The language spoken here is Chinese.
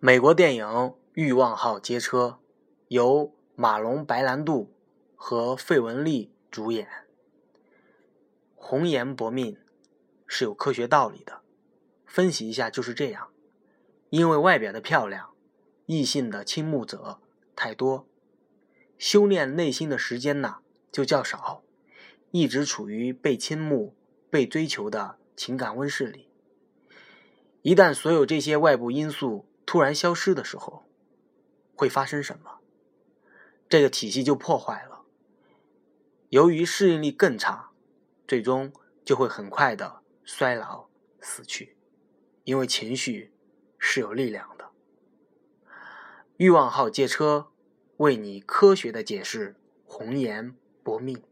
美国电影《欲望号街车》由马龙·白兰度和费雯丽主演。红颜薄命是有科学道理的，分析一下就是这样。因为外表的漂亮，异性的倾慕者太多，修炼内心的时间呢就较少，一直处于被倾慕、被追求的情感温室里。一旦所有这些外部因素突然消失的时候，会发生什么？这个体系就破坏了。由于适应力更差，最终就会很快的衰老死去，因为情绪。是有力量的。欲望号街车为你科学的解释红颜薄命。